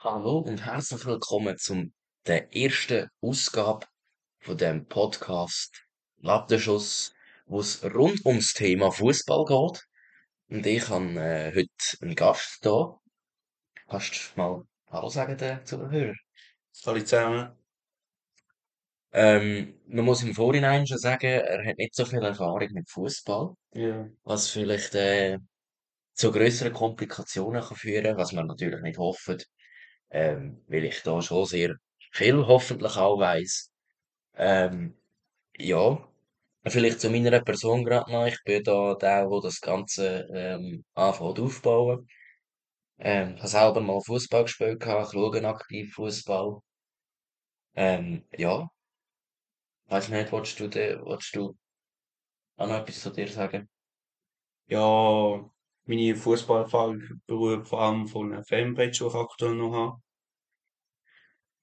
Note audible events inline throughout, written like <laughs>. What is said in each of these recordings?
Hallo und herzlich willkommen zum der ersten Ausgabe von dem Podcast Lattenschuss, wo es rund ums Thema Fußball geht. Und ich habe äh, heute einen Gast da. Kannst du mal Hallo sagen den Zuhörern? Hallo zusammen. Ähm, man muss im Vorhinein schon sagen, er hat nicht so viel Erfahrung mit Fußball, Ja. was vielleicht äh, zu größeren Komplikationen kann führen, was wir natürlich nicht hoffen, ähm, weil ich da schon sehr viel hoffentlich auch weiss. Ähm, ja, vielleicht zu meiner Person gerade noch. Ich bin da der, der das Ganze ähm, anfängt aufbauen. Ähm, ich habe selber mal Fußball gespielt, ich schaue aktiv Fußball. Ähm, ja, weiß nicht, willst du, du auch noch etwas zu dir sagen? Ja, meine Fußballerfahrung beruht vor allem von einer Fanpage, die ich aktuell noch habe.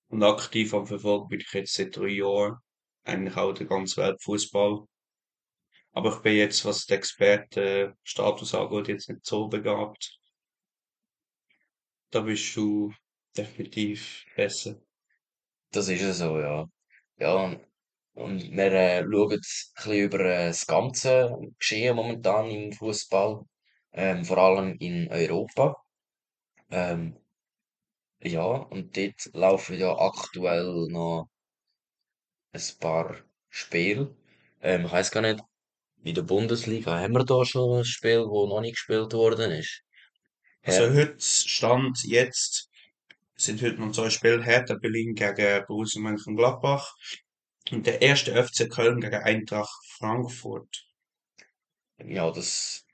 Und aktiv am Verfolgen bin ich jetzt seit drei Jahren. Eigentlich auch der ganze Weltfußball. Aber ich bin jetzt, was den Expertenstatus angeht, jetzt nicht so begabt. Da bist du definitiv besser. Das ist ja so, ja. Ja, und, wir äh, schauen ein bisschen über äh, das ganze Geschehen momentan im Fußball, ähm, vor allem in Europa. Ähm, Ja, und dort laufen ja aktuell noch ein paar Spiele. Ähm, ich weiss gar nicht, in der Bundesliga haben wir da schon ein Spiel, wo noch nicht gespielt worden ist. Also Her heute Stand jetzt sind heute noch zwei Spiele. Hertha Berlin gegen Borussia Mönchengladbach. Und der erste FC Köln gegen Eintracht Frankfurt. ja, das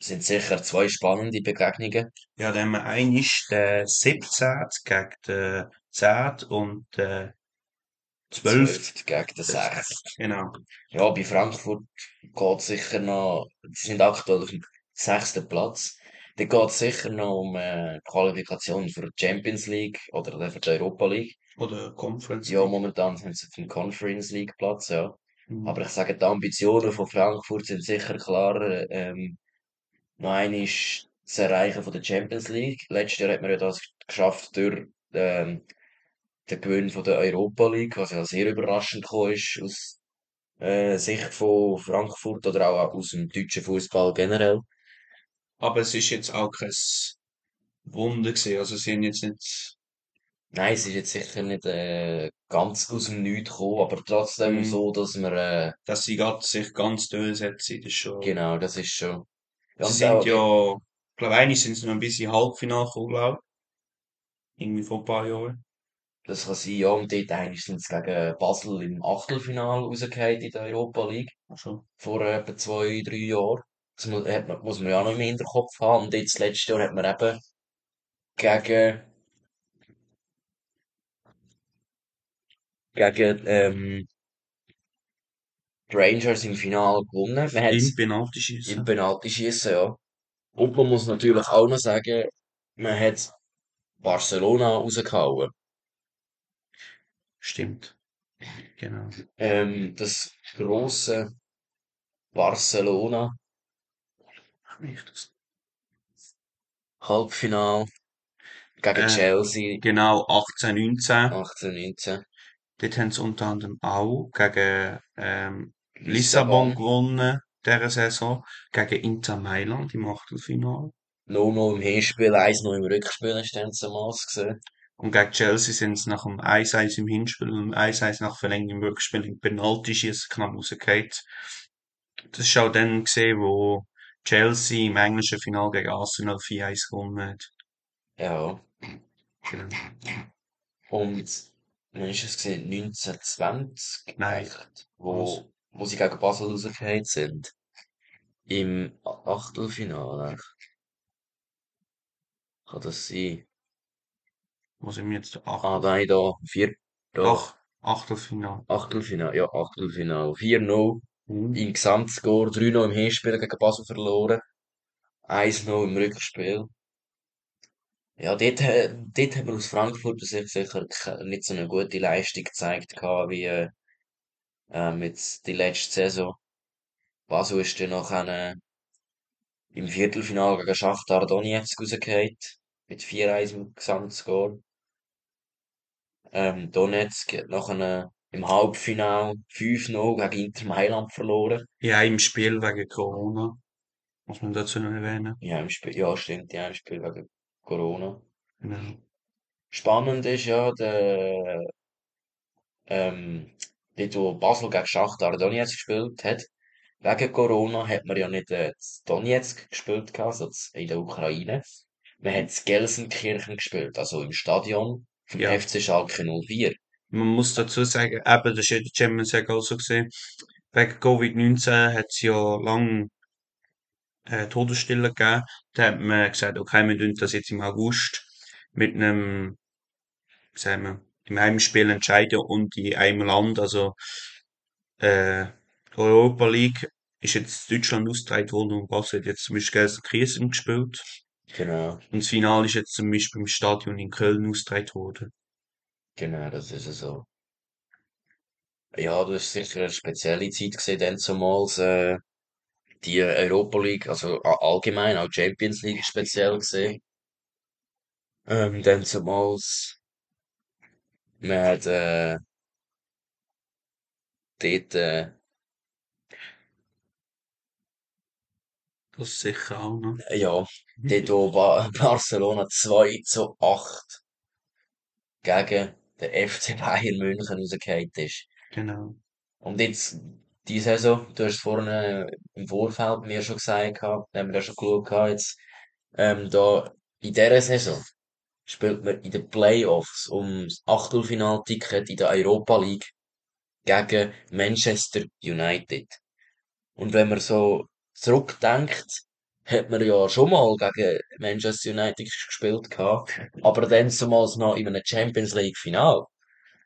sind sicher zwei spannende Begegnungen. Ja, dann haben wir einen ist der 17. gegen den 10. und der 12. Zwölft gegen den Sechst. Genau. Ja, bei Frankfurt geht sicher noch, die sind aktuell auf dem sechsten Platz. Da geht sicher noch um äh, Qualifikation für die Champions League oder für die Europa League. Oder Conference Ja, League. momentan sind sie auf dem Conference League Platz, ja. Mhm. Aber ich sage, die Ambitionen von Frankfurt sind sicher klar, ähm, noch einmal das Erreichen von der Champions League. Letztes Jahr hat man ja das geschafft durch, ähm, den Gewinn von der Europa League, was ja sehr überraschend gekommen ist aus äh, Sicht von Frankfurt oder auch aus dem deutschen Fußball generell. Aber es ist jetzt auch kein Wunder gewesen. Also sie haben jetzt nicht, Nein, es ist jetzt sicher nicht äh, ganz aus dem Nichts gekommen, aber trotzdem Mhm. so, dass man äh, dass sie grad sich ganz durchsetzen. Das ist schon. genau, das ist schon. Und sind ja, glaube, eigentlich sind sie noch ein bisschen Halbfinale glaube. Irgendwie vor ein paar Jahren. Das kann sein, ja. Und dort eigentlich sind sie gegen Basel im Achtelfinale rausgefallen in der Europa League. Also, Vor etwa zwei, drei Jahren. Das muss, man, muss man ja auch noch im Hinterkopf haben. Und jetzt, letztes Jahr hat man eben gegen, gegen, ähm, Rangers im Finale gewonnen. Man hat im im Penaltyschießen. Penaltyschießen, ja. Und man muss natürlich auch noch sagen, man hat Barcelona rausgehauen. Stimmt. Genau. Ähm, das grosse Barcelona. Halbfinale gegen Äh, Chelsea genau, 18, 19. 18, 19. Dort haben sie unter anderem auch gegen ähm, Lissabon gewonnen, dieser Saison. Gegen Inter Mailand im Achtelfinale. 0-0 im Hinspiel, 1-0 im Rückspiel hast du dann zumal gesehen. Und gegen Chelsea sind sie nach dem 1-1 im Hinspiel und 1-1 nach Verlängerung im Rückspiel im Penaltyschießen knapp rausgefallen. Das ist auch dann gesehen, wo Chelsea im englischen Finale gegen Arsenal 4-1 gewonnen hat. Ja. Genau. Und wann ist es gesehen? 1920 Nein. wo, wo sie gegen Basel rausgefallen sind. Im Achtelfinale. Kann das sein? Wo sind wir jetzt? Ah, Achtel. nein, da, vier, Doch, Achtelfinale. Achtelfinale, ja, Achtelfinale. 4-0 Mhm. im Gesamtscore, 3-0 im Hinspiel gegen Basel verloren, 1-0 im Rückspiel. Ja, dort, dort haben wir aus Frankfurt sich sicher ke- nicht so eine gute Leistung gezeigt gehabt, wie äh, ähm, jetzt die letzte Saison. Basel ist dann noch im Viertelfinale gegen Schachtar Donetsk rausgefallen, mit 4-1 im Gesamtscore. Ähm, Donetsk hat nachher im Halbfinale 5-0 gegen Inter Mailand verloren. Ja, im Spiel wegen Corona, muss man dazu noch erwähnen. Ja, im Spiel, ja, stimmt, ja, im Spiel wegen Corona. Genau. Spannend ist ja, der, ähm, dort, wo Basel gegen Schachtar Donetsk gespielt hat, wegen Corona hat man ja nicht äh, Donetsk gespielt, also in der Ukraine. Man hat in Gelsenkirchen gespielt, also im Stadion vom Ja. FC Schalke 04. Man muss dazu sagen, eben, das ist ja in der Champions League auch so gesehen. Wegen Covid-19 hat es ja lang äh, Todesstille gegeben. Da hat man gesagt, okay, wir tun das jetzt im August mit einem, sagen wir, im Heimspiel entscheiden und in einem Land, also äh, Europa League, ist jetzt Deutschland ausgetragen worden und Basel hat jetzt zum Beispiel Gelsenkirchen gespielt. Genau, Und das Finale ist jetzt zum Beispiel im Stadion in Köln ausgetragen worden. genau, das ist so. Ja, das ist sicher eine spezielle Zeit gewesen, dann zumals, äh, die Europa League, also allgemein, auch Champions League speziell gesehen. Ähm, dann zumals, man hat, äh, dort, äh, Das ist sicher auch noch. ja, dort, wo Ba- <laughs> Barcelona 2 zu 8 gegen den FC <laughs> Bayern München rausgefallen ist. Genau. Und jetzt, die Saison, du hast es vorhin im Vorfeld mir schon gesagt, gehabt, da haben wir ja schon geschaut, gehabt, jetzt, ähm, da, in dieser Saison spielt man in den Playoffs um das Achtelfinalticket in der Europa League gegen Manchester United. Und wenn man so zurückdenkt, hat man ja schon mal gegen Manchester United gespielt gehabt, aber dann zumals noch in einem Champions League Final.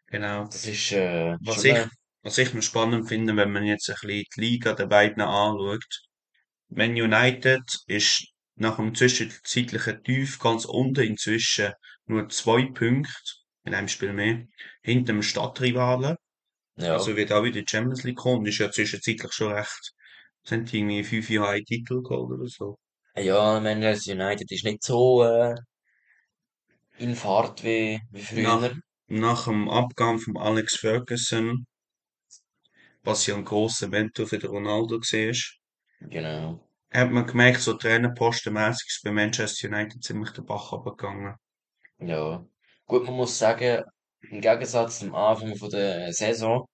Genau. Das ist, äh, Was ich, was ich noch spannend finde, wenn man jetzt ein bisschen die Liga der beiden anschaut. Man United ist nach dem zwischenzeitlichen Tief ganz unten inzwischen nur zwei Punkte, in einem Spiel mehr, hinter dem Stadtrivalen. ja, Also wird auch wieder die Champions League kommen, ist ja zwischenzeitlich schon recht, sind irgendwie fünf Jahre einen Titel geholt oder so. ja, Manchester United ist nicht so, äh, in Fahrt wie, wie Nach, früher. nach dem Abgang von Alex Ferguson, was ja ein grosser Mentor für den Ronaldo war, Genau. Hat man gemerkt, so trainerpostenmässig ist bei Manchester United ziemlich der Bach runtergegangen. Ja. Gut, man muss sagen, im Gegensatz zum Anfang von der Saison,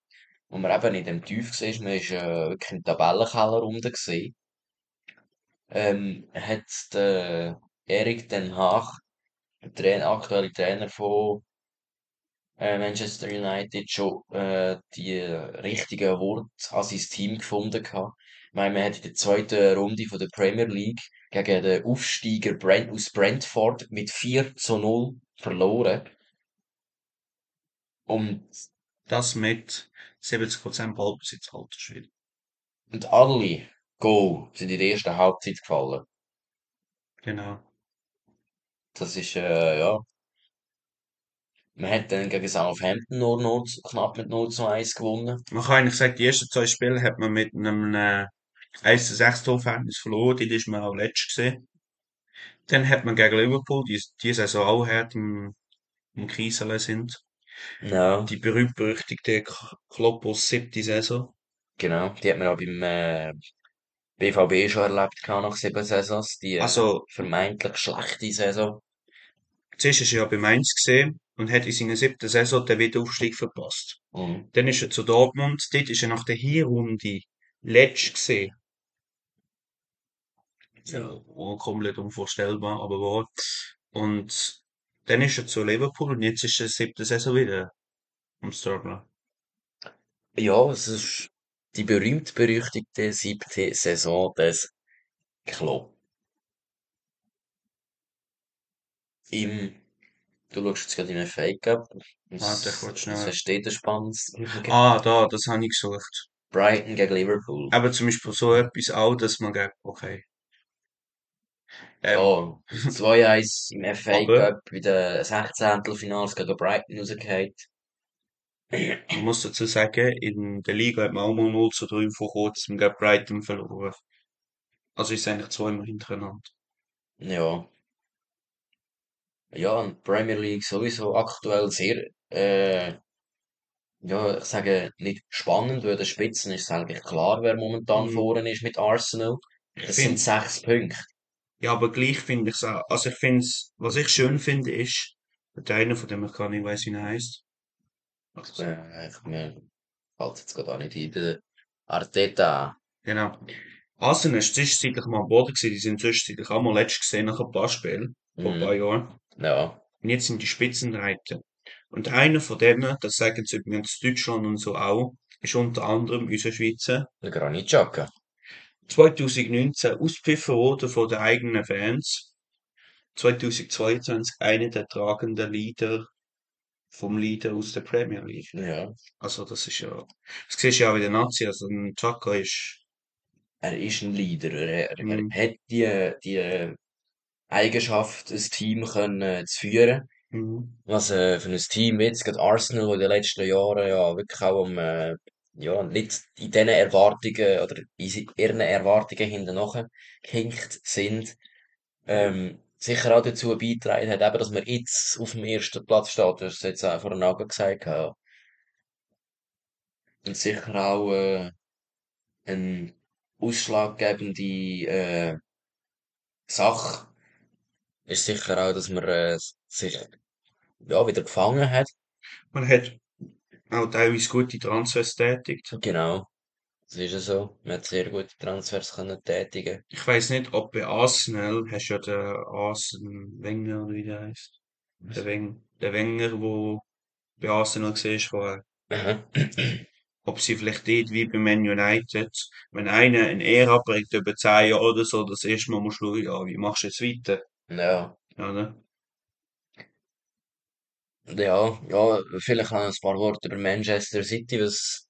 wo man eben in dem Tief war, man ist äh, wirklich im Tabellenkeller unten ähm, hat der Erik ten Hag, der aktuelle Trainer von äh, Manchester United, schon äh, die richtigen Worte an sein Team gefunden gehabt. Ich meine, man hat in der zweiten Runde von der Premier League gegen den Aufsteiger Brent aus Brentford mit 4 zu 0 verloren. Und, Das mit 70% Ballbesitz, alter Schwede. und alle Goal sind in der ersten Halbzeit gefallen. Genau. Das ist, äh, ja. Man hat dann gegen Southampton nur 0, zu- knapp mit 0 zu 1 gewonnen. Man kann eigentlich sagen, die ersten zwei Spiele hat man mit einem äh, 1 zu 6 Torverhältnis verloren, die ist man auch letzt gesehen. Dann hat man gegen Liverpool, die, die Saison auch hart im, im Kriseln sind. Ja, Die berühmt-berüchtigte Kloppos siebte Saison. genau. Die hat man auch beim äh, BVB schon erlebt nach sieben Saisons. Die äh, Also, vermeintlich schlechte Saison. zuerst ist er ja bei Mainz gesehen und hat in seiner siebten Saison den Wiederaufstieg verpasst. Mhm. Dann ist er zu Dortmund, dort ist er nach der Hinrunde letzt gesehen. Ja, komplett unvorstellbar, aber wahr. Und dann ist er zu Liverpool und jetzt ist er siebte Saison wieder am Strugglen. Ja, es ist die berühmt-berüchtigte siebte Saison des Klopp. Im, du schaust jetzt gerade in einen Fake-Up. Warte, ich wollte schnell. was steht da spannend? Ah, da, das habe ich gesucht. Brighton gegen Liverpool. Aber zum Beispiel so etwas auch, dass man sagt, okay. Ähm, Ja, 2-1 im FA Cup in den 16. Finals gegen Brighton rausgefallen. man muss dazu sagen, in der Liga hat man auch mal 0 zu 3 vor kurzem gegen Brighton verloren. Also ist es eigentlich zweimal hintereinander. Ja. Ja, und Premier League sowieso aktuell sehr, äh, ja, ich sage nicht spannend, weil der Spitzen ist eigentlich klar, wer momentan Mhm. vorne ist mit Arsenal. Das sind sechs Punkte. ja, aber gleich finde ich es auch, also ich finde es, was ich schön finde, ist, der einer von dem ich gar nicht weiß, wie er heißt. Also, Äh, ich, mir fällt jetzt gerade auch nicht ein. Der Arteta. Genau. Arsenal ist zwischenzeitlich mal am Boden gewesen, die sind zwischenzeitlich auch mal letzt gesehen nach ein paar Spielen, vor ein paar Mhm. Jahren. Ja. Und jetzt sind die Spitzenreiter. Und einer von denen, das sagen sie übrigens Deutschland und so auch, ist unter anderem unser Schweizer, Der Granit Xhaka. 2019 auspfiffen worden von den eigenen Fans, 2022 einer der tragenden Leader vom Leader aus der Premier League. Ja. Also das ist ja, das siehst du ja auch in der Nazi, also ein Xhaka ist, Er ist ein Leader. Er, er, er mm, hat die, die Eigenschaft, ein Team können, äh, zu führen. mm, Was äh, für ein Team jetzt, gerade Arsenal, wo in den letzten Jahren ja wirklich auch am, äh, ja, nicht in diesen Erwartungen oder in ihren Erwartungen hinten nachgehinkt sind, ähm, sicher auch dazu beigetragen hat, eben, dass man jetzt auf dem ersten Platz steht. Du hast es jetzt auch vor den Augen gesagt. Ja. Und sicher auch äh, eine ausschlaggebende äh, Sache ist sicher auch, dass man äh, sich ja, wieder gefangen hat. man hat auch teilweise gute Transfers tätigt. Genau. Das ist ja so. Man hat sehr gute Transfers können tätigen. Ich weiß nicht, ob bei Arsenal hast du ja den Arsene Wenger, oder wie der heißt. Der, Weng, der Wenger, wo bei Arsenal war vorher. <clears throat> Ob sie vielleicht dort wie bei Man United, wenn einer eine Ehre abbringt über 10 Jahre oder so, das erste Mal musst du schauen, ja, wie machst du jetzt weiter? Ja. Oder? Ja, ja, vielleicht noch ein paar Worte über Manchester City, was,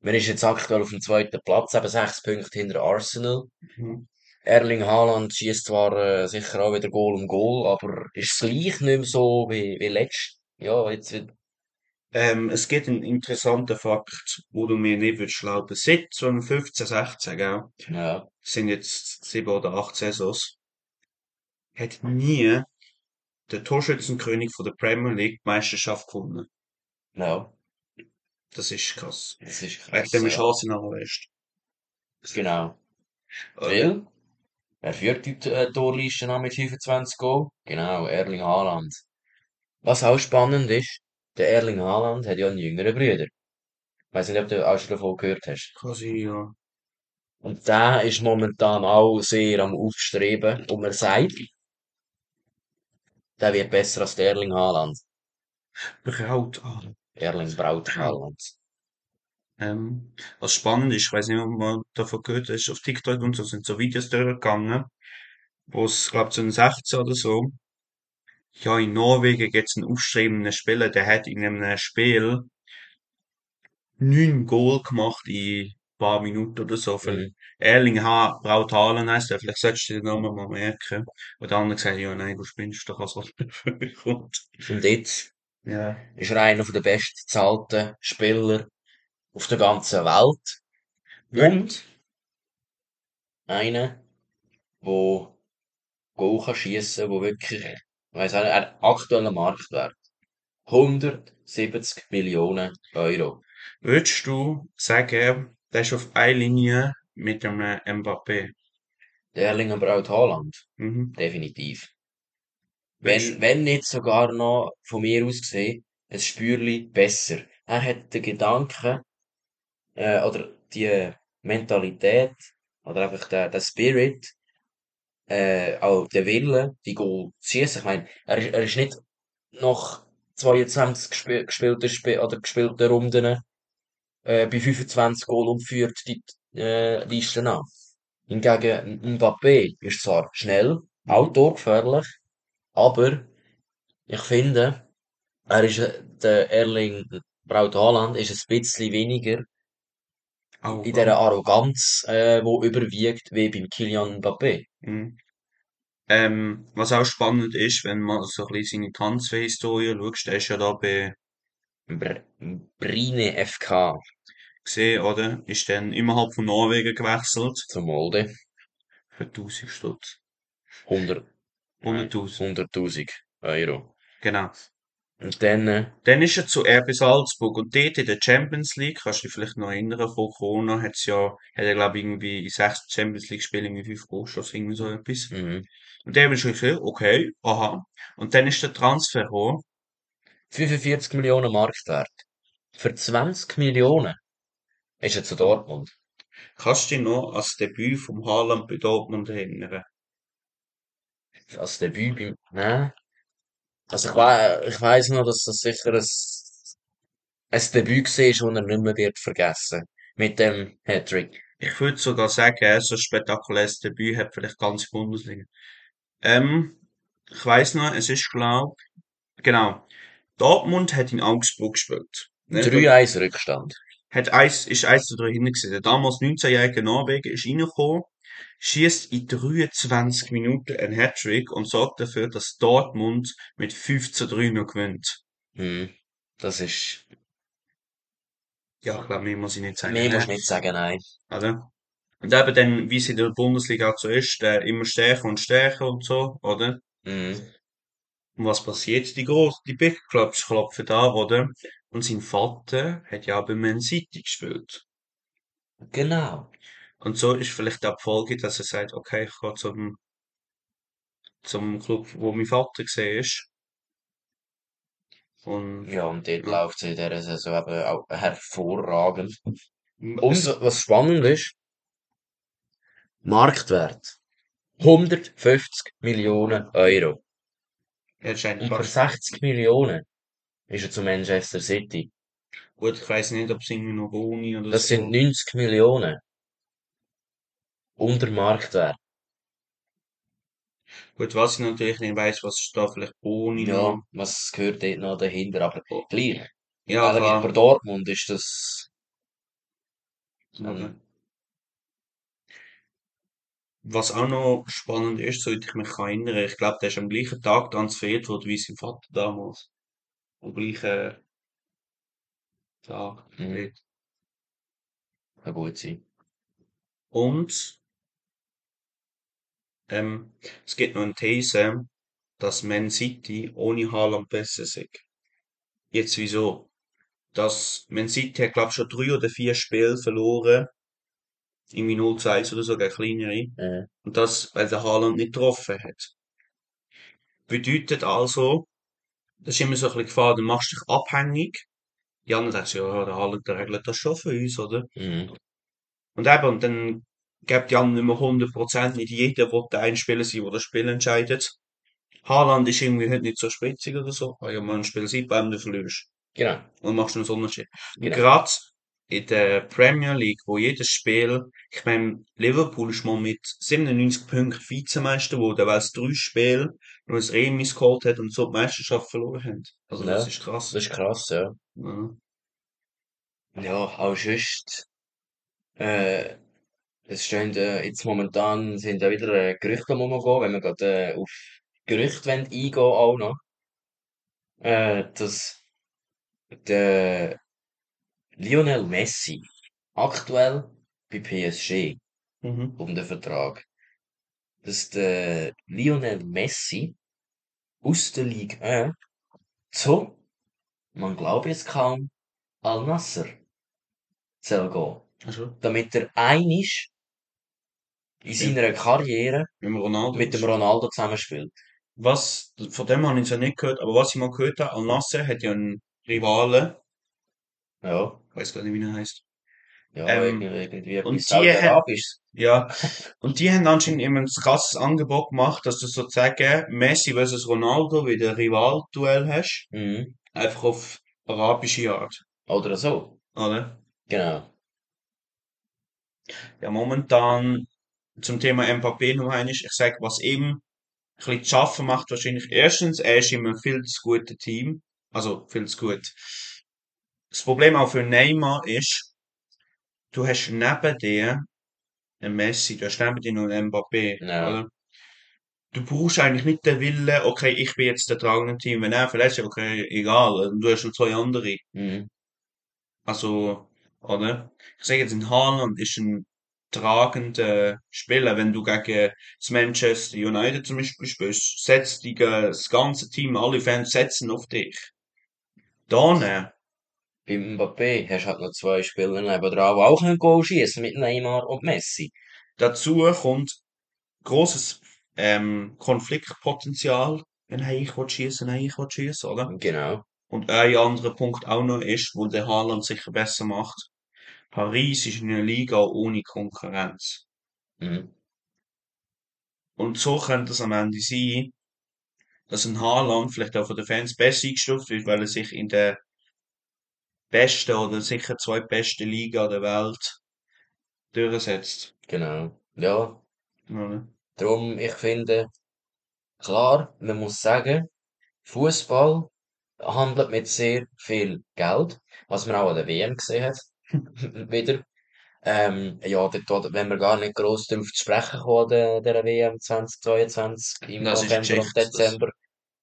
man ist jetzt aktuell auf dem zweiten Platz, eben sechs Punkte hinter Arsenal. Mhm. Erling Haaland schießt zwar äh, sicher auch wieder Goal um Goal, aber ist es gleich nicht mehr so wie, wie letzt. Ja, jetzt Ähm, es gibt einen interessanten Fakt, wo du mir nicht würdest glauben. Seit 2015, 16, gell? ja, sind jetzt sieben oder acht Saisons. Hat nie der Torschützenkönig von der Premier League die Meisterschaft gewonnen. ja, Das ist krass. das ist Wegen krass, dem ist ja. Am besten. Genau. Weil, wer führt die äh, Torliste an mit 25 Goal? Genau, Erling Haaland. Was auch spannend ist, der Erling Haaland hat ja einen jüngeren Bruder. Weiß nicht, ob du auch schon davon gehört hast. Sein, ja. Und der ist momentan auch sehr am Aufstreben. Und man sagt, der wird besser als der Erling Haaland. Braut an. Erling Braut Haaland. Ähm, was spannend ist, ich weiß nicht, ob man davon gehört hat, auf TikTok und so sind so Videos durchgegangen, wo es, glaub, 2016 oder so, ja, in Norwegen gibt's einen aufstrebenden Spieler, der hat in einem Spiel neun Goal gemacht in paar Minuten oder so. Für Mhm. Erling ha Braut Haaland heisst der, vielleicht solltest du den Namen mal merken. Und der andere gesagt, ja, nein, du spinnst doch, <laughs> als was kommt. Und jetzt Ja. ist er einer der bestbezahlten Spieler auf der ganzen Welt. Und einer, wo Goal kann schiessen, wo wirklich, ich weiss auch nicht, ein aktueller Marktwert. 170 Millionen Euro. Würdest du sagen, der ist auf einer Linie mit dem äh, Mbappé? Der Erling Braut Haaland. Mhm. Definitiv. Wenn, wenn nicht sogar noch von mir aus gesehen, ein Spürli besser. Er hat den Gedanken, äh, oder die Mentalität, oder einfach der, der Spirit, äh, auch der Wille, die Goal zu schiessen. Ich meine, er ist, er ist nicht nach 22 gesp gespielten Sp oder gespielten Runden, äh, bei 25 Goal und führt die, äh, Liste an. Hingegen Mbappé ist zwar schnell, auch torgefährlich, aber ich finde, er ist, äh, der Erling Braut Haaland ist ein bisschen weniger in dieser. Arroganz, äh, wo überwiegt, wie beim Kylian Mbappé. Mhm. Ähm, was auch spannend ist, wenn man so ein bisschen seine Transferhistorie schaut, der ist ja da bei, Br Brine FK gesehen, oder? Ist dann innerhalb von Norwegen gewechselt. zu Molde. Für 1000 Stutz. 100, nein, 100.000. 100.000. Euro. Genau. Und dann, äh, Dann ist er zu RB Salzburg und dort in der Champions League, kannst du dich vielleicht noch erinnern, vor Corona hat's ja, hat er glaube ich irgendwie in sechs Champions League Spielen irgendwie fünf Goalshots, irgendwie so etwas. mhm. Und der ist gesagt, okay, aha. Und dann ist der Transfer gekommen. 45 Millionen Marktwert. Für 20 Millionen ist er zu Dortmund. Kannst du dich noch an das Debüt vom Haaland bei Dortmund erinnern? Als Debüt beim, nein. Also ich, wei ich weiss noch, dass das sicher ein, ein Debüt war, das er nicht mehr wird vergessen. Mit dem Hattrick. Ich würde sogar sagen, so ein spektakuläres Debüt hat vielleicht ganz Bundesliga. Ähm, ich weiss noch, es ist glaub, genau. Dortmund hat in Augsburg gespielt. Ne? 3-1 Rückstand. Hat eins, ist eins zu drei hinten gewesen. Der damals 19-jährige Norweger ist reingekommen, schießt in 23 Minuten ein Hattrick und sorgt dafür, dass Dortmund mit 5 zu 3 noch gewinnt. Hm. Das ist, Ja, ich glaube, mehr muss ich nicht sagen. mehr ne? musst du nicht sagen, nein. Oder? Und eben dann, wie es in der Bundesliga auch so ist, äh, immer stärker und stärker und so, oder? Mhm. Und was passiert? Die groß, die Big Clubs klopfen da, oder? Und sein Vater hat ja bei Man City gespielt. Genau. Und so ist vielleicht auch die Folge, dass er sagt, okay, ich gehe zum, zum Club, wo mein Vater gesehen ist. Und, Ja, und dort Ja. läuft es in dieser Saison eben auch hervorragend. Und was spannend ist, Marktwert 150 Millionen Euro. scheint Und für fast, 60 Millionen ist er zu Manchester City. gut, ich weiss nicht, ob es irgendwie noch Boni oder Das so. sind 90 Millionen. Unter Marktwert. Gut, was ich natürlich nicht weiss, was ist da vielleicht Boni Ja, noch. was gehört dort noch dahinter? Aber gleich. Ja, bei klar. Dortmund ist das ein, Was auch noch spannend ist, sollte ich mich erinnern, ich glaube, der ist am gleichen Tag transferiert worden wie sein Vater damals. Am gleichen Tag. Mhm. kann gut sein. Und ähm, es gibt noch eine These, dass Man City ohne Haaland besser ist. Jetzt wieso? Dass Man City hat, glaube ich, schon drei oder vier Spiele verloren. Irgendwie 0 zu 1 oder so, gegen kleinere. Äh, Und das, weil der Haaland nicht getroffen hat. Bedeutet also, das ist immer so ein bisschen Gefahr, du machst dich abhängig. Die anderen denken, ja, der Haaland, der regelt das schon für uns, oder? mhm. Und eben, und dann gibt die anderen nicht mehr 100%, nicht jeder will der ein Spieler sein, der das Spiel entscheidet. Haaland ist irgendwie halt nicht so spritzig oder so. Ah ja, man ein Spiel sieht, beim du verlierst. Genau. Und machst einen Unterschied. Genau. gerade in der Premier League, wo jedes Spiel, ich meine, Liverpool ist mal mit 97 Punkten Vizemeister geworden, weil es drei Spiele nur ein Remis geholt hat und so die Meisterschaft verloren haben. Also das Ja, ist krass. das ist krass, ja. Ja. Ja, auch sonst, äh, es stehen, äh, jetzt momentan sind ja wieder äh, Gerüchte am rumgehen, wenn wir gerade äh, auf Gerüchte wollen eingehen auch noch, äh, dass der Lionel Messi aktuell bei PSG Mhm. um den Vertrag, dass der Lionel Messi aus der Ligue 1 zu, man glaubt es kaum, Al Nasser soll gehen. Also, damit er einisch in seiner Karriere mit dem. Ronaldo zusammenspielt. Was, von dem habe ich ja nicht gehört, aber was ich mal gehört habe, Al Nasser hat ja einen Rivalen, Ja, weiß gar nicht, wie er heißt. ja, Ähm, irgendwie, irgendwie und die Saudi-Arabisches. Ja, und die haben anscheinend immer ein krasses Angebot gemacht, dass du sozusagen Messi versus Ronaldo wieder Rival-Duell hast, Mhm. einfach auf arabische Art, Oder so. oder? Genau. Ja, momentan zum Thema Mbappé noch einmal, ich sag, was ihm ein bisschen zu schaffen macht, wahrscheinlich erstens, er ist in einem viel zu guten Team, also viel zu gut. Das Problem auch für Neymar ist, du hast neben dir einen Messi, du hast neben dir noch einen Mbappé, Ja. oder? Du brauchst eigentlich nicht den Willen, okay, ich bin jetzt der tragende Team, wenn er verletzt ist, okay, egal, du hast noch zwei andere. Mhm. Also, oder? Ich sage jetzt, ein Haaland ist ein tragende Spieler. Wenn du gegen das Manchester United zum Beispiel spielst, setzt die, das ganze Team, alle Fans setzen auf dich. Dann, Beim Mbappé hast du halt noch zwei Spieler neben dran, die auch ein Goal schießen mit Neymar und Messi. dazu kommt großes ähm, Konfliktpotenzial, wenn er ich will schießen, er ich will schießen, oder? Genau. Und ein anderer Punkt auch noch ist, wo der Haaland sicher besser macht. Paris ist eine Liga ohne Konkurrenz. Mhm. Und so könnte es am Ende sein, dass ein Haaland vielleicht auch von den Fans besser eingestuft wird, weil er sich in der besten oder sicher zwei besten Liga der Welt durchsetzt. Genau. Ja, Oder? darum, ich finde, klar, man muss sagen, Fußball handelt mit sehr viel Geld, was man auch an der WM gesehen hat. <laughs> Wieder. Ähm, ja, dort, wenn wir gar nicht gross darauf zu sprechen kommen, der, der WM 2022 im Das November und Geschichte. Das, Dezember.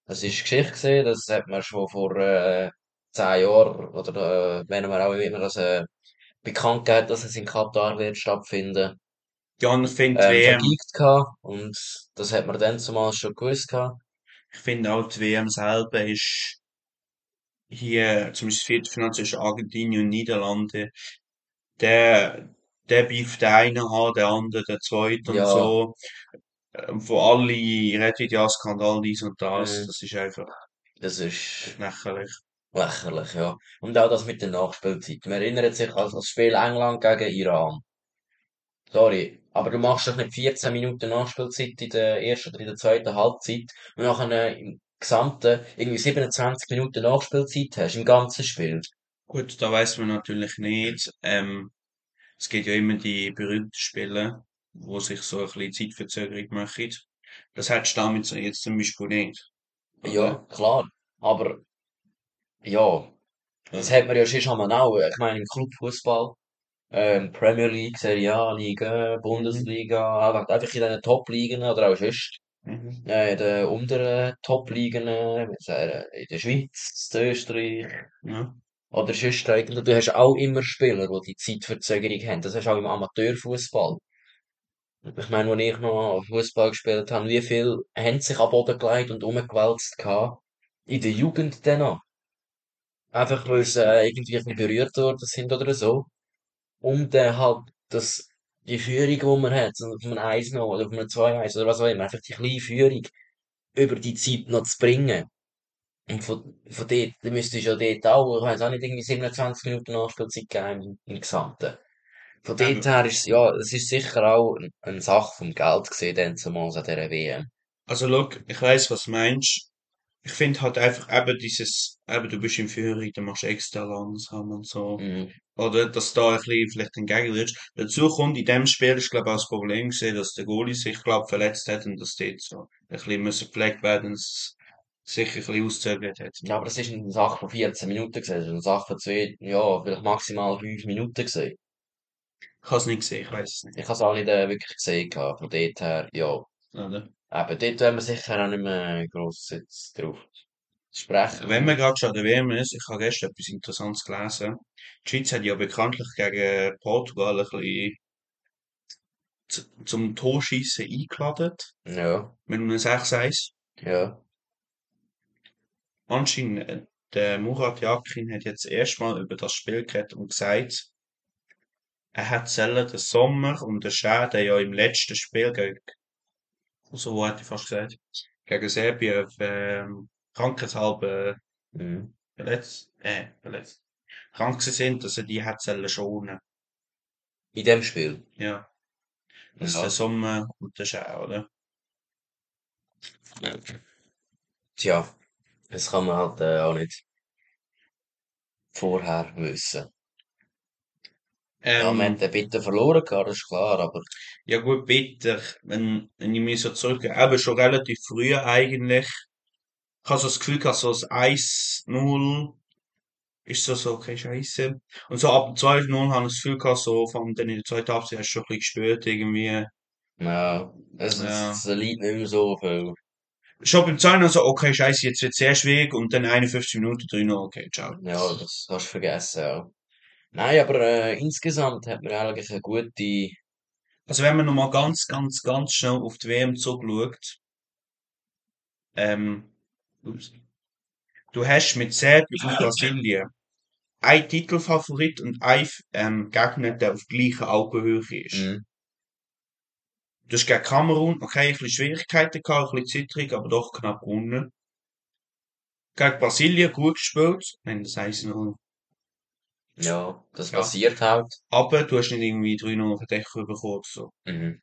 Das ist Geschichte gewesen, das hat man schon vor äh, zehn Jahren, oder äh, wenn man auch immer das äh, bekannt gegeben, dass es in Katar wird stattfinden, ja, ich finde die ähm, WM. Und das hat man dann zumal schon gewusst gehabt. ich finde auch die WM selber ist hier, zumindest Viertelfinale zwischen Argentinien und Niederlande, der, der bieft der eine an, der andere der zweite und Ja, so. Ähm, Wo alle Red-Video-Skandal, dies und das, mh, das ist einfach das ist lächerlich. Lächerlich, ja. Und auch das mit der Nachspielzeit. Man erinnert sich an das Spiel England gegen Iran. Sorry, aber du machst doch nicht 14 Minuten Nachspielzeit in der ersten oder in der zweiten Halbzeit und nachher im Gesamten irgendwie 27 Minuten Nachspielzeit hast, im ganzen Spiel. Gut, da weiß man natürlich nicht. Ähm, es gibt ja immer die berühmten Spiele, wo sich so ein bisschen Zeitverzögerung machen. Das hättest du damit so jetzt zum Beispiel nicht, Ja, oder? klar. Aber, ja, das hat man ja schon einmal auch. Ich meine, im Clubfußball, ähm, Premier League, Serie A, Liga, mhm, Bundesliga, einfach einfach in den Top-Ligen oder auch sonst, mhm. äh, in den unteren Top-Ligen, äh, in der Schweiz, in Österreich, Ja. Oder sonst eigentlich, du hast auch immer Spieler, die die Zeitverzögerung haben. Das hast du auch im Amateurfußball. Ich meine, als ich noch Fußball gespielt habe, wie viel haben sich am Boden gelegt und umgewälzt gehabt? In der Jugend dann noch. Einfach weil sie äh, irgendwie ein bisschen berührt worden sind oder so. Und dann halt das, die Führung, die man hat, auf einem 1 noch oder auf einem 2-1 oder was auch immer, einfach die kleine Führung über die Zeit noch zu bringen. Und von, von dort, dann müsstest du ja dort auch, ich weiss auch nicht, irgendwie 27 Minuten Nachspielzeit geben im, im Gesamten. Von dort Ähm, her ist, ja, es ist sicher auch ein- eine Sache vom Geld gesehen, dann zumal an dieser WM. also, look, ich weiß, was du meinst. Ich finde halt einfach eben dieses, eben du bist in Führung, dann machst du extra langsam und so. Mhm. Oder dass da ein bisschen vielleicht entgegen wirst. Dazu kommt, in dem Spiel ist, glaube ich, auch das Problem gesehen, dass der Goalie sich, glaube verletzt hat und dass dort so ein bisschen müssen gepflegt werden und es sich ein bisschen auszögert hat. Ja, aber das ist eine Sache von 14 Minuten ist eine Sache von zwei, ja, vielleicht maximal 5 Minuten gewesen. Ich habe es nicht gesehen, ich weiß es nicht. Ich habe es auch nicht äh, wirklich gesehen. Von dort her, ja. Oder? Eben, dort werden wir sicher auch nicht mehr gross jetzt drauf Wenn man sprechen. gerade schon an der WM ist, ich habe gestern etwas Interessantes gelesen. Die Schweiz hat ja bekanntlich gegen Portugal ein bisschen zum Torschießen eingeladen. Ja, Mit einem 6-1. ja. Anscheinend, äh, der Murat Yakin hat jetzt erstmal über das Spiel geredet und gesagt, er hat selber den Sommer und den Schäden ja im letzten Spiel gegen, so hat er fast gesagt, gegen Serbien, ähm, krankheitshalber Mhm. verletzt, äh, verletzt, krank sind, dass er die hat schonen. In dem Spiel. Ja. Das ist der Ja. Sommer und der Schäden, oder? Tja, das kann man halt äh, auch nicht vorher wissen. Ja, man Ähm, hat den bitte verloren gehabt, das ist klar, aber ja gut, bitter, wenn, wenn ich mich so zurück, eben schon relativ früh eigentlich, ich habe so das Gefühl gehabt, so das 1-0 ist so, so, okay, scheiße. Und so ab dem 2-0 habe ich das Gefühl gehabt, so, von dann in der zweiten Halbzeit hast du schon ein bisschen gespürt, irgendwie, ja, es, ja. es, es liegt nicht mehr so viel. Schon beim 2 so, okay, scheiße, jetzt wird sehr schwierig und dann 51 Minuten 3-0, okay, ciao. Ja, das hast du vergessen, ja. Nein, aber äh, insgesamt hat man eigentlich eine gute Also wenn man nochmal ganz, ganz, ganz schnell auf die WM zurückschaut, ähm, ups, du hast mit Serbien und Brasilien einen Titelfavorit und einen ähm, Gegner, der auf gleicher Augenhöhe ist. Mhm. Du hast gegen Kamerun, okay, ein bisschen Schwierigkeiten gehabt, ein bisschen zittrig, aber doch knapp gewonnen. Gegen Brasilien gut gespielt, wenn das heisst noch. Ja, das Ja. passiert halt. Aber du hast nicht irgendwie 3-0 auf den Deckel bekommen oder so. Mhm.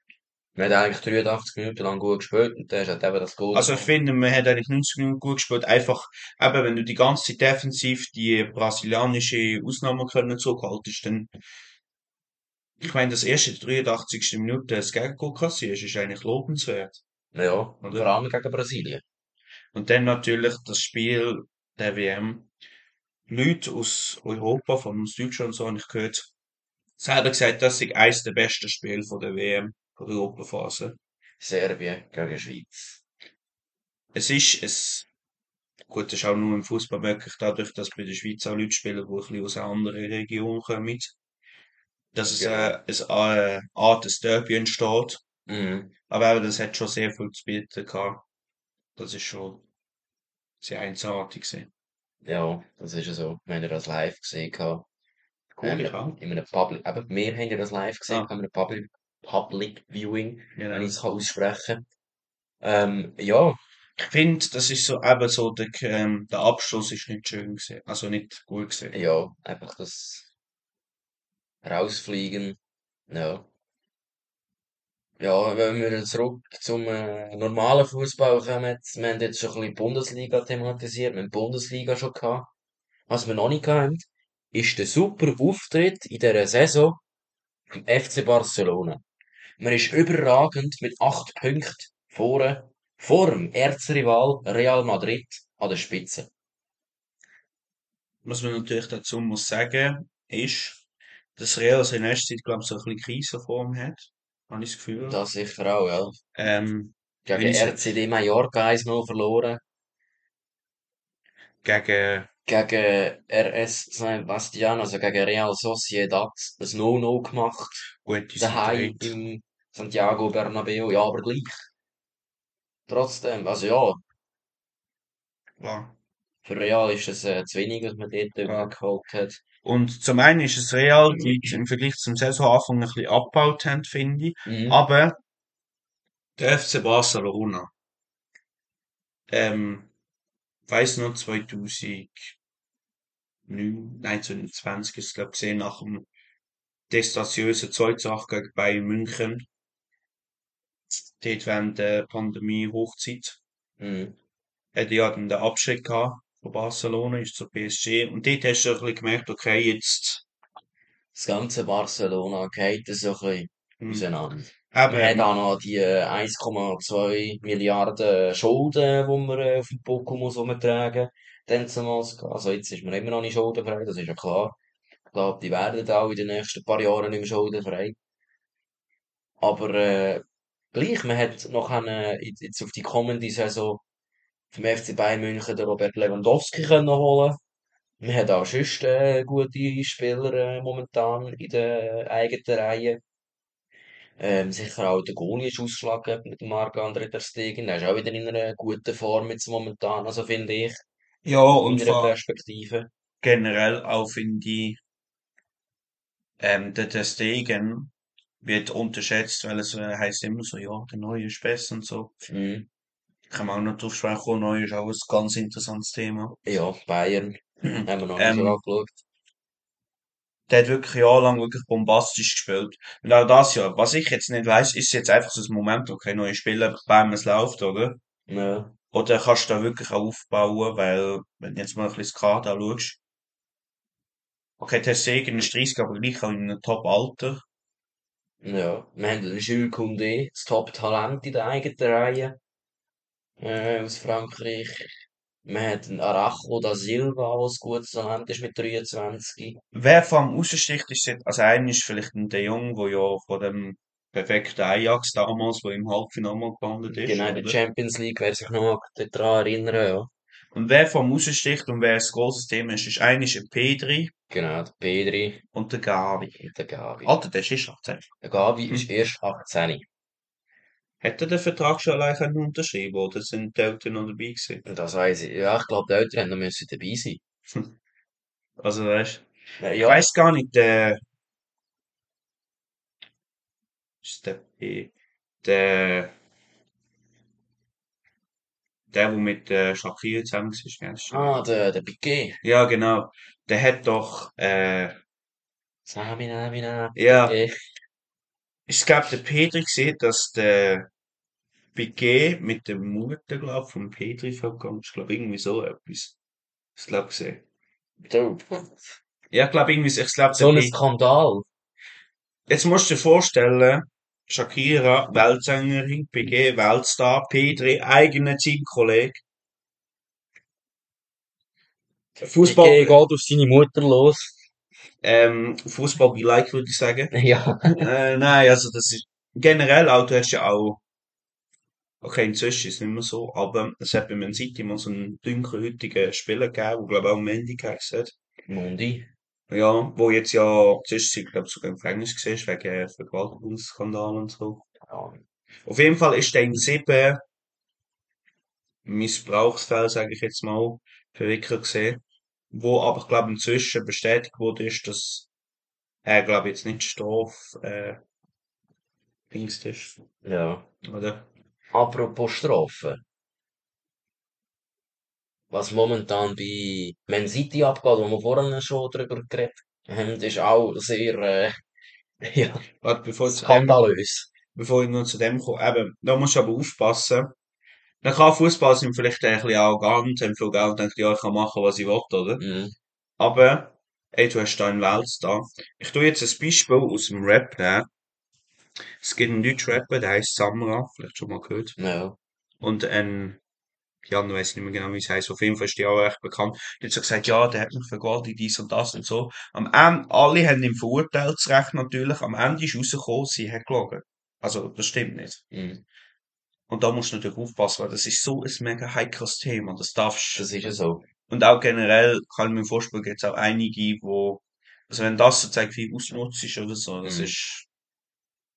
Wir haben eigentlich 83 Minuten lang gut gespielt und dann ist halt eben das Goal. Also ich finde, man hat eigentlich 90 Minuten gut gespielt. Einfach, eben, wenn du die ganze Zeit defensiv die brasilianische Ausnahme können zurückhaltest, dann, ich meine, das erste 83. Minute das Gegengoal kassierst, ist eigentlich lobenswert. Ja, Oder? vor allem gegen Brasilien. Und dann natürlich das Spiel der WM. Leute aus Europa, von uns Deutschland und so, habe ich gehört, selber gesagt, das ist eines der besten Spiele von der WM, von der Europaphase. Serbien gegen Schweiz. Es ist, es, gut, das ist auch nur im Fußball möglich, dadurch, dass bei der Schweiz auch Leute spielen, die ein bisschen aus einer anderen Region kommen. Dass es, Ja. äh, ein, äh, Art des Derby entsteht. Mhm. Aber das hat schon sehr viel zu bieten gehabt. Das ist schon sehr einzigartig gewesen. Ja, das ist ja so. Wir haben ja das live gesehen. gehabt. Cool, Ähm, ich auch. in einem Public, eben, wir haben ja das live gesehen, Ah. in einem Public, Public Viewing, wenn Genau. ich es kann aussprechen Ähm, ja, Ich finde, das ist so, eben so, der, ähm, der Abschluss ist nicht schön gewesen. Also nicht gut gewesen. ja, einfach das Rausfliegen, ja. Ja, wenn wir zurück zum äh, normalen Fußball kommen, wir haben jetzt schon ein bisschen Bundesliga thematisiert, wir haben die Bundesliga schon gehabt. Was wir noch nicht haben, ist der super Auftritt in dieser Saison vom FC Barcelona. Man ist überragend mit acht Punkten vorne, vor dem Erzrival Real Madrid an der Spitze. Was man natürlich dazu muss sagen, ist, dass Real in erster Zeit, glaube ich, so ein bisschen Krisenform hat. Habe ich das Gefühl. Das sicher auch, ja. Ähm, Gegen RCD Mallorca 1-0 verloren. gegen, Gegen RS Sebastian, also gegen Real Sociedad, das 0-0 gemacht. gut, Daheim im Santiago Bernabeu. Ja, aber gleich. Trotzdem, also ja, Klar. für Real ist es äh, zu wenig, was man dort Ja. geholt hat. Und zum einen ist es Real, die im Vergleich zum Saisonanfang ein bisschen abgebaut haben, finde ich. Mhm. Aber der FC Barcelona, ähm, weiss noch, 2009, nein, 2020 ist es, glaube ich, gesehen, nach dem desaströsen 2-8 gegen Bayern München. Dort während der Pandemie-Hochzeit. Mhm. Hat ja dann den Abschied gehabt von Barcelona, ist zur PSG. Und dort hast du ein bisschen gemerkt, okay, jetzt, Das ganze Barcelona geht so ein bisschen hm, auseinander. eben, Wir haben auch noch die äh, 1,2 Milliarden Schulden, die man äh, auf dem Buckel muss umtragen. Zumal, also jetzt ist man immer noch nicht schuldenfrei, das ist ja klar. Ich glaube, die werden auch in den nächsten paar Jahren nicht mehr schuldenfrei. Aber äh, gleich, man hat noch eine, jetzt auf die kommende Saison vom FC Bayern München den Robert Lewandowski können holen. Man hat auch sonst äh, gute Spieler äh, momentan in der eigenen Reihe. Ähm, sicher auch der Goalie ist ausgeschlagen mit dem Marc-André ter Stegen. Der ist auch wieder in einer guten Form jetzt momentan, also finde ich, ja, in und vor Perspektive. generell auch finde ich, ähm, der Ter Stegen wird unterschätzt, weil es äh, heißt immer so, ja, der Neue ist besser und so. Mhm. Kann man auch noch drauf sprechen, kommen, Neue ist auch ein ganz interessantes Thema. Ja, Bayern haben wir noch nicht so Ähm, angeschaut. der hat wirklich jahrelang wirklich bombastisch gespielt. Und auch das Jahr, was ich jetzt nicht weiss, ist jetzt einfach so ein Moment, okay, neue Spieler, bam, es läuft, oder? Ja, Oder kannst du da wirklich auch aufbauen, weil, wenn du jetzt mal ein bisschen das Kader anschaust, okay, Ter Stegen ist 30, aber gleich auch in einem Top-Alter. ja. Wir haben den Jules Koundé, das Top-Talent in der eigenen Reihe, äh, aus Frankreich. Wir haben den Aracho da Silva, der ein gutes Talent ist mit 23. Wer vor allem raussticht, ist jetzt, also einer ist vielleicht ein De Jong, der ja von dem perfekten Ajax damals, wo im Halbfinale mal gelandet ist, Genau, in der? Champions League, wer sich noch daran erinnern, ja. Und wer vor allem raussticht und wer ein grosses Thema ist, ist einer ist ein Pedri, Genau, der Pedri und der Gavi. und der Gavi. Alter, der ist erst 18. Der Gavi Hm. ist erst 18. Er den Vertrag schon allein können unterschreiben oder sind die Eltern noch dabei gewesen? Das weiss ich. Ja, ich glaube, die Eltern hätten noch müssen dabei sein. <laughs> Also weißt Ja, ich ja. weiß gar nicht, der ist der der der, wo mit äh, Shakira zusammen? Das ist- Ah, der, der Piqué. Ja, genau. Der hat doch, äh, Samina, Mina, Ja. Piqué. Ich glaube, der Petri gesehen, dass der Piquet mit der Mutter, glaub, vom Petri verkommt. Ich glaube, irgendwie so etwas. Ich glaube, gesehen. Ja, ich glaube, irgendwie, ich glaube, So ein Skandal. Jetzt musst du dir vorstellen, Shakira, Weltsängerin, PG, Weltstar, Petri, eigener Teamkollege. Fußball, geht auf seine Mutter los. Ähm, Fußball be like, würde ich sagen. Ja. äh, nein, also das ist, generell du hast ja auch, okay, inzwischen ist es nicht mehr so, aber es hat bei Man City mal so einen dunkelhäutigen Spieler gegeben, der, glaube ich, auch Mendy geheißen hat. Mundi. Ja, wo jetzt ja, ich glaube, sogar im Gefängnis gesehen wegen Vergewaltigungsskandal und so. Ja. Auf jeden Fall ist er in sieben Missbrauchsfällen, sage ich jetzt mal, verwickelt gesehen, wo aber, ich glaube, inzwischen bestätigt wurde, ist, dass er, glaube jetzt nicht Straf, äh, Dings ist, ja. oder? Apropos Strafen. Was momentan bei Man City abgeht, wo wir vorhin schon drüber geredet haben, ist auch sehr, äh, <laughs> ja, Warte, bevor zu dem, skandalös. bevor ich noch zu dem komme, eben, da musst du aber aufpassen. Dann kann Fußball sind vielleicht ein bisschen arrogant, haben viel Geld und denken, ja, ich kann machen, was ich will, oder? Mhm. Aber, ey, du hast da einen Weltstar. Ich tue jetzt ein Beispiel aus dem Rap nehmen. Es gibt einen deutschen Rapper, der heißt Samra, vielleicht schon mal gehört. Ja. Und ein, Jan weiß nicht mehr genau, wie es heißt. Auf jeden Fall ist die auch recht bekannt. Der hat so gesagt, ja, der hat mich vergewaltigt, dies und das und so. Am Ende, alle haben ihn verurteilt, zu Recht natürlich. Am Ende ist rausgekommen, sie hat gelogen. Also, das stimmt nicht. Mhm. Und da musst du natürlich aufpassen, weil das ist so ein mega heikles Thema. Das darfst Das ist ja so. Und auch generell kann ich mir vorstellen, gibt es auch einige, wo, also wenn das sozusagen viel ausnutzt ist oder so, das Mhm. ist,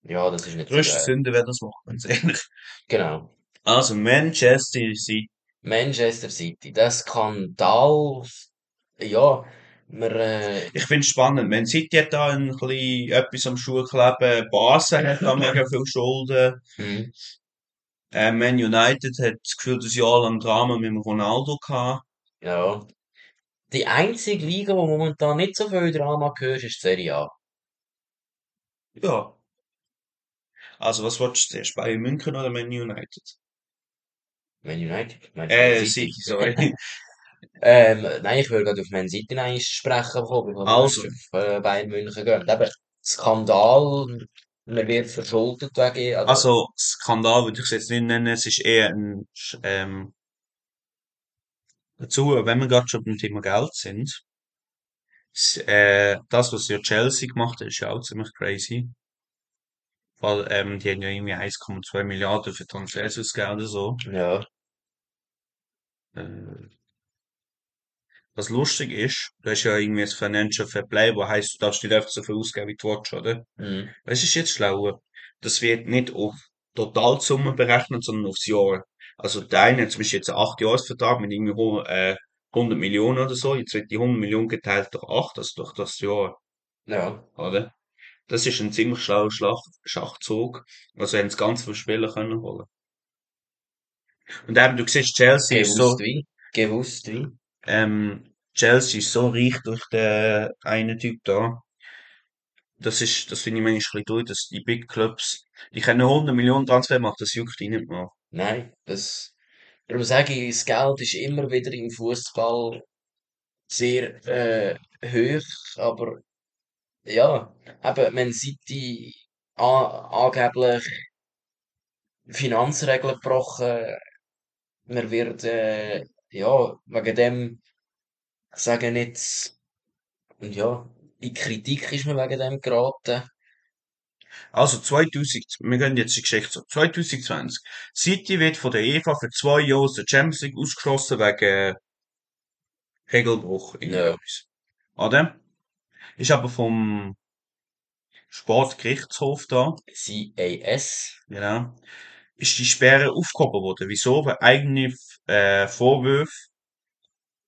Ja, das ist nicht so größte geil. Sünde, wer das macht, ganz ehrlich. Genau. Also, Manchester City. Manchester City, der Skandal, ja, wir, äh, Ich finde es spannend. Man City hat da ein bisschen etwas am Schuh kleben. Basel hat da <laughs> mega viel Schulden. mhm. Äh, Man United hat das Gefühl, das Jahr lang Drama mit dem Ronaldo gehabt. ja. Die einzige Liga, wo momentan nicht so viel Drama gehört, ist die Serie A. Ja. Also, was wolltest du zuerst? Bayern München oder Man United? Man United? Man Äh, City, sorry. <laughs> <laughs> ähm, nein, ich würde gerade auf Man City sprechen bevor wir Also. auf äh, Bayern München gehen. Eben, Skandal, man wird verschuldet wegen, also, Also, Skandal würde ich es jetzt nicht nennen, es ist eher ein, ähm, dazu, wenn wir gerade schon beim Thema Geld sind, äh, das, was ja Chelsea gemacht hat, ist ja auch ziemlich crazy. Weil, ähm, die haben ja irgendwie 1,2 Milliarden für Transfers ausgegeben oder so. ja, Äh, was lustig ist, du hast ja irgendwie das Financial Fair Play, wo heisst, du darfst nicht einfach so viel ausgeben, wie du willst, oder? mhm. Was ist jetzt schlauer? Das wird nicht auf Totalsumme berechnet, sondern aufs Jahr. Also der eine hat zum Beispiel jetzt einen 8-Jahres-Vertrag mit irgendwie hu- äh, 100 Millionen oder so. Jetzt wird die 100 Millionen geteilt durch 8, also durch das Jahr, ja, oder? Das ist ein ziemlich schlauer Schlag Schachzug. Also haben sie ganz viele Spieler können holen. Und eben, du siehst, Chelsea ist so, gewusst wie, gewusst wie. Ähm, Chelsea ist so reich durch den einen Typ da. Das ist, das finde ich manchmal ein bisschen durch, dass die Big Clubs, die können 100 Millionen Transfer machen, das juckt die nicht mehr. Nein, das, darum sage ich, das Geld ist immer wieder im Fußball sehr äh, hoch, aber ja, eben, Man City a- angeblich Finanzregeln gebrochen, man wird äh, ja wegen dem sagen nicht und ja in Kritik ist man wegen dem geraten. Also 2000, wir gehen jetzt die Geschichte so. 2020. City wird von der EVA für zwei Jahre aus der Champions League ausgeschlossen wegen Regelbruch. Ja. Irgendetwas. Oder? Ist aber vom Sportgerichtshof da, CAS. genau, ist die Sperre aufgehoben worden. Wieso? Weil eigene äh, Vorwürfe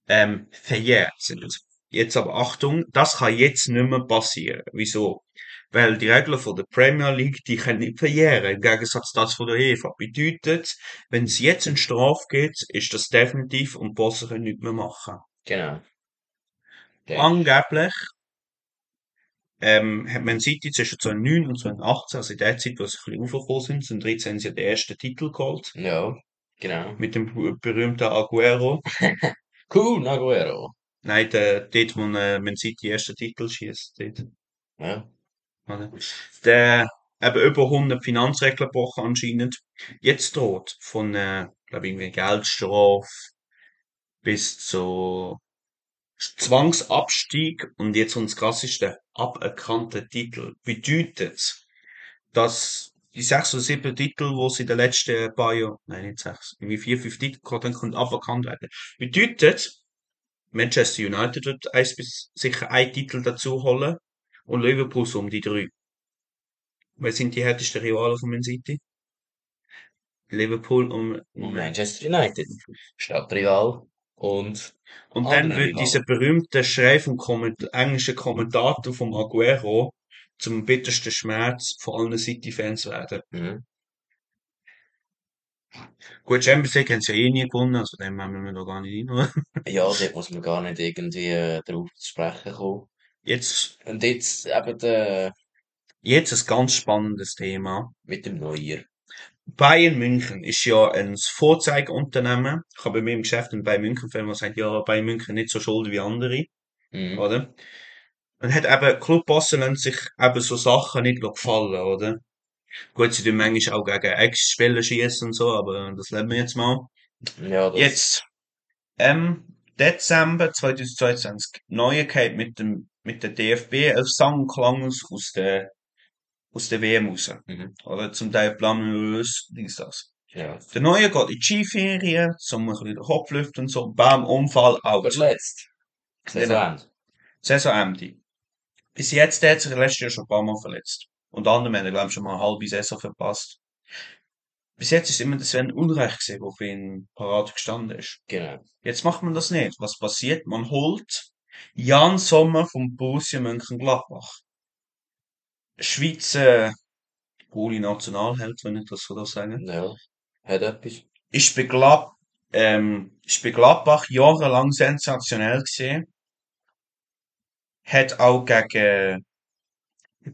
ähm, verjährt sind. Jetzt aber Achtung, das kann jetzt nicht mehr passieren. Wieso? Weil die Regeln von der Premier League, die können nicht verjähren, im Gegensatz das von der UEFA. Bedeutet, wenn es jetzt in Strafe geht, ist das definitiv und die Bosse können nichts mehr machen. Genau. Der- Angeblich ähm, hat Man City zwischen 2009 und 2018, also in der Zeit, wo sie ein bisschen aufgekommen sind, sind 13 sie den ersten Titel geholt. Ja, genau. Mit dem ber- berühmten Aguero. <laughs> Cool, Naguero. Nein, der, dort, wo äh, Man City ersten Titel schießt. Dort. Ja. Oder? Der eben über 100 Finanzregeln gebrochen anscheinend. Jetzt droht von, äh, glaube irgendwie Geldstrafe bis zu Zwangsabstieg und jetzt uns krasseste aberkannte Titel. Bedeutet, dass die sechs oder sieben Titel, wo sie in den letzten paar Jahren, nein, nicht sechs, irgendwie vier, fünf Titel gehabt haben, aberkannt werden. Bedeutet, Manchester United wird eins bis sicher ein Titel dazu holen und Liverpool so um die drei. Wer sind die härtesten Rivalen von Man City? Liverpool und, Und Manchester United. Stadtrival. Und und dann wird dieser berühmte Schrei vom Komment englischen Kommentator vom Aguero zum bittersten Schmerz von allen City-Fans werden. Mhm. Gut, Champions League haben sie ja eh nie gewonnen, also dem haben wir da gar nicht rein. Ja, dort muss man gar nicht irgendwie äh, drauf zu sprechen kommen. Jetzt, Und jetzt eben der, jetzt ein ganz spannendes Thema. mit dem Neuer. Bayern München ist ja ein Vorzeigeunternehmen. Ich habe bei mir im Geschäft einen Bayern München Fan, der sagt, ja, Bayern München nicht so schuld wie andere, Mhm. oder? Und hat eben, Clubbossen lassen sich eben so Sachen nicht gefallen, oder? Gut, sie tun manchmal auch gegen Ex-Spieler schießen und so, aber das lassen wir jetzt mal. Ja, das, Jetzt, ähm, Dezember 2022, Neuigkeit mit dem, mit der DFB, auf Sang Klang aus, der, aus der WM raus. Mhm. Oder zum Teil planlos, dies, das. ja. Der Neue geht in die Skiferien, zum ein bisschen den Kopf lüften und so, bam, Unfall, out. Verletzt. Genau. Saisonende. Saisonende. Bis jetzt hat er sich letztes Jahr schon ein paar Mal verletzt. Und andere haben, glaube ich, schon mal eine halbe Saison verpasst. Bis jetzt ist immer der Sven Ulreich gewesen, der für ihn parat gestanden ist. Genau. Jetzt macht man das nicht. Was passiert? Man holt Jan Sommer vom Borussia Mönchengladbach. Schweizer Goalie-Nationalheld, wenn ich das so sagen. Ja. Hat etwas. Ist bei, Glad ähm, ist bei Gladbach jahrelang sensationell gesehen. Hat auch gegen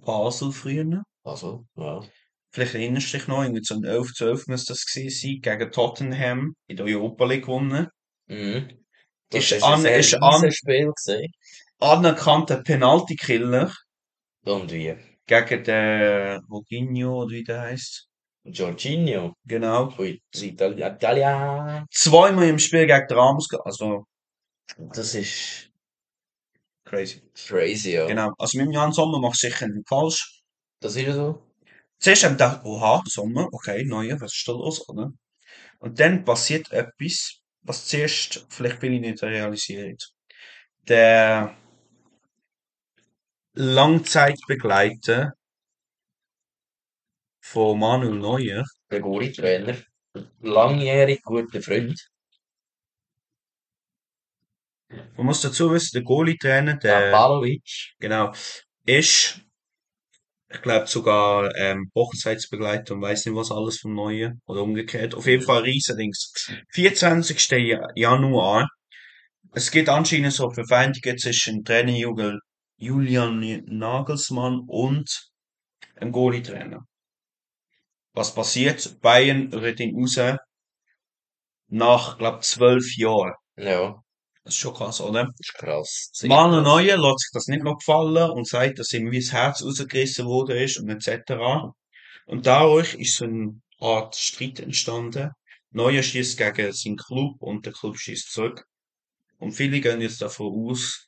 Basel früher, Also, ja. vielleicht erinnerst du dich noch, irgendwie so ein 11 12 müsste das gewesen sein, gegen Tottenham in der Europa League gewonnen. Mhm. Ist Das an- ein ist an- Spiel gesehen. Anerkannter Penalty-Killer Und wie? gegen den Roginho, oder wie der heißt. Jorginho. Genau. Ui, Itali Italia. Zweimal im Spiel gegen ge- also Das ist crazy. crazy, ja. Genau. Also mit dem Jan Sommer machst du sicher nicht falsch. Das ist ja so. Zuerst haben wir gedacht, oha, Sommer, okay, neuer, was ist da los, oder? Und dann passiert etwas, was zuerst vielleicht viele nicht realisieren. Der Langzeitbegleiter von Manuel Neuer, Der Guri-Trainer. Langjährig guter Freund. Man muss dazu wissen, der Goalie-Trainer, Der der, Palovic. genau, ist, ich glaube sogar, ähm, Hochzeitsbegleiter und weiß nicht was alles vom Neuen, oder umgekehrt. Auf jeden Fall Riesendings. 24. Ja- Januar. Es gibt anscheinend so Verfeindungen zwischen Trainer Julian Nagelsmann und dem Goalie-Trainer. Was passiert? Bayern rührt ihn raus nach, glaub, zwölf Jahren. Ja, Das ist schon krass, oder? das ist krass. Sehr krass. Neuer lässt sich das nicht noch gefallen und sagt, dass ihm wie das Herz rausgerissen worden ist und etc. Und dadurch ist so eine Art Streit entstanden. Neuer schießt gegen seinen Club und der Club schießt zurück. Und viele gehen jetzt davon aus,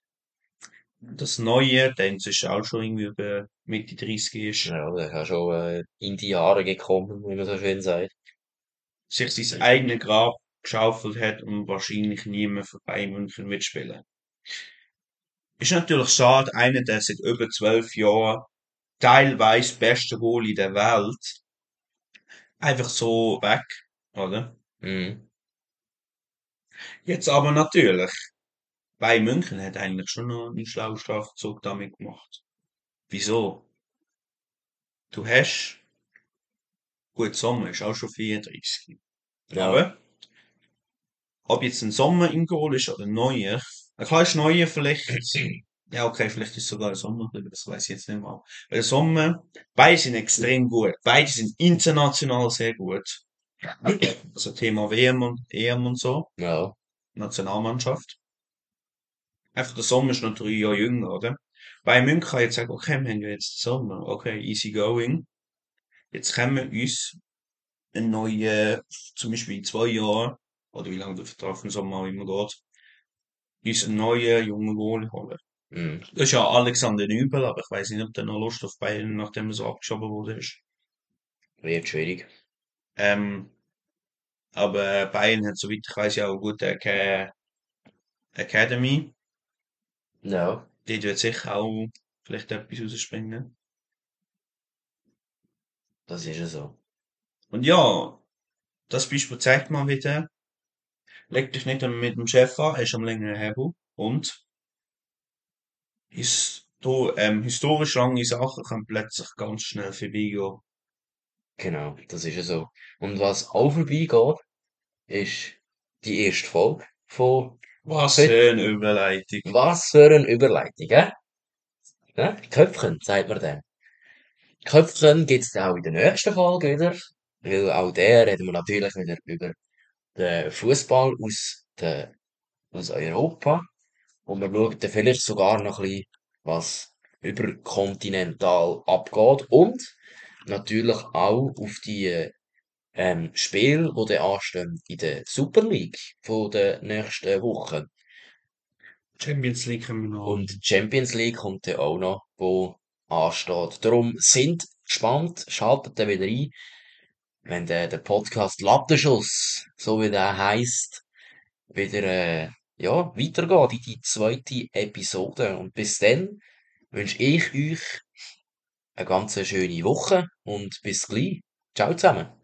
dass Neuer, der inzwischen auch schon irgendwie über Mitte 30 ist, Ja, der hat schon äh, in die Jahre gekommen, wie man so schön sagt. sich sein eigenes Grab geschaufelt hat und wahrscheinlich nie mehr für Bayern München wird spielen. ist natürlich schade, einer, der seit über zwölf Jahren teilweise beste Goalie der Welt, einfach so weg, oder? Mhm. Jetzt aber natürlich, bei München hat eigentlich schon noch einen schlauen Strafzug damit gemacht. Wieso? Du hast, gut, Sommer ist auch schon 34. Ja. Aber, ob jetzt ein Sommer im Goal ist oder ein neuer, klar ist neuer vielleicht, <clears throat> ja, okay, vielleicht ist sogar ein Sommer das weiß ich jetzt nicht mal. Weil der Sommer, beide sind extrem gut. Beide sind international sehr gut. <clears throat> Also Thema WM und EM und so, Ja. Nationalmannschaft. Einfach der Sommer ist noch drei Jahre jünger, oder? Bei München kann ich jetzt sagen, okay, wir haben ja jetzt den Sommer, okay, easy going. Jetzt können wir uns einen neuen, zum Beispiel in zwei Jahren, oder wie lange der Vertrag vom Sommer auch immer geht, uns einen neuen jungen Goalie holen. Mhm. Das ist ja Alexander Nübel, aber ich weiß nicht, ob der noch Lust auf Bayern, nachdem er so abgeschoben wurde ist. Wird schwierig. Ähm, aber Bayern hat, soweit ich weiß, ja auch eine gute Aca- Academy. Ja. Dort wird sicher auch vielleicht etwas rausspringen. Das ist ja so. Und ja, das Beispiel zeigt mal wieder, leg dich nicht mit dem Chef an, er ist am längeren Hebel. Und histo ähm, historisch lange Sachen können plötzlich ganz schnell vorbeigehen. Genau, das ist ja so. Und was auch vorbeigeht, ist die erste Folge von Was für eine Überleitung. Was für eine Überleitung, hä? Ja? Köpfchen, sagt man dem. Köpfchen gibt's dann auch in der nächsten Folge wieder, weil auch der reden wir natürlich wieder über den Fußball aus, aus Europa. Und wir schauen dann vielleicht sogar noch ein bisschen, was überkontinental abgeht. Und natürlich auch auf die ähm, Spiele, die dann anstehen in der Super League von der nächsten Woche. Champions League haben wir noch. Und die Champions League kommt dann auch noch, wo ansteht. Darum sind gespannt, schaltet dann wieder ein, wenn der, der Podcast Lattenschuss, so wie der heisst, wieder äh, ja, weitergeht in die zweite Episode. Und bis dann wünsche ich euch eine ganz schöne Woche und bis gleich. Ciao zusammen.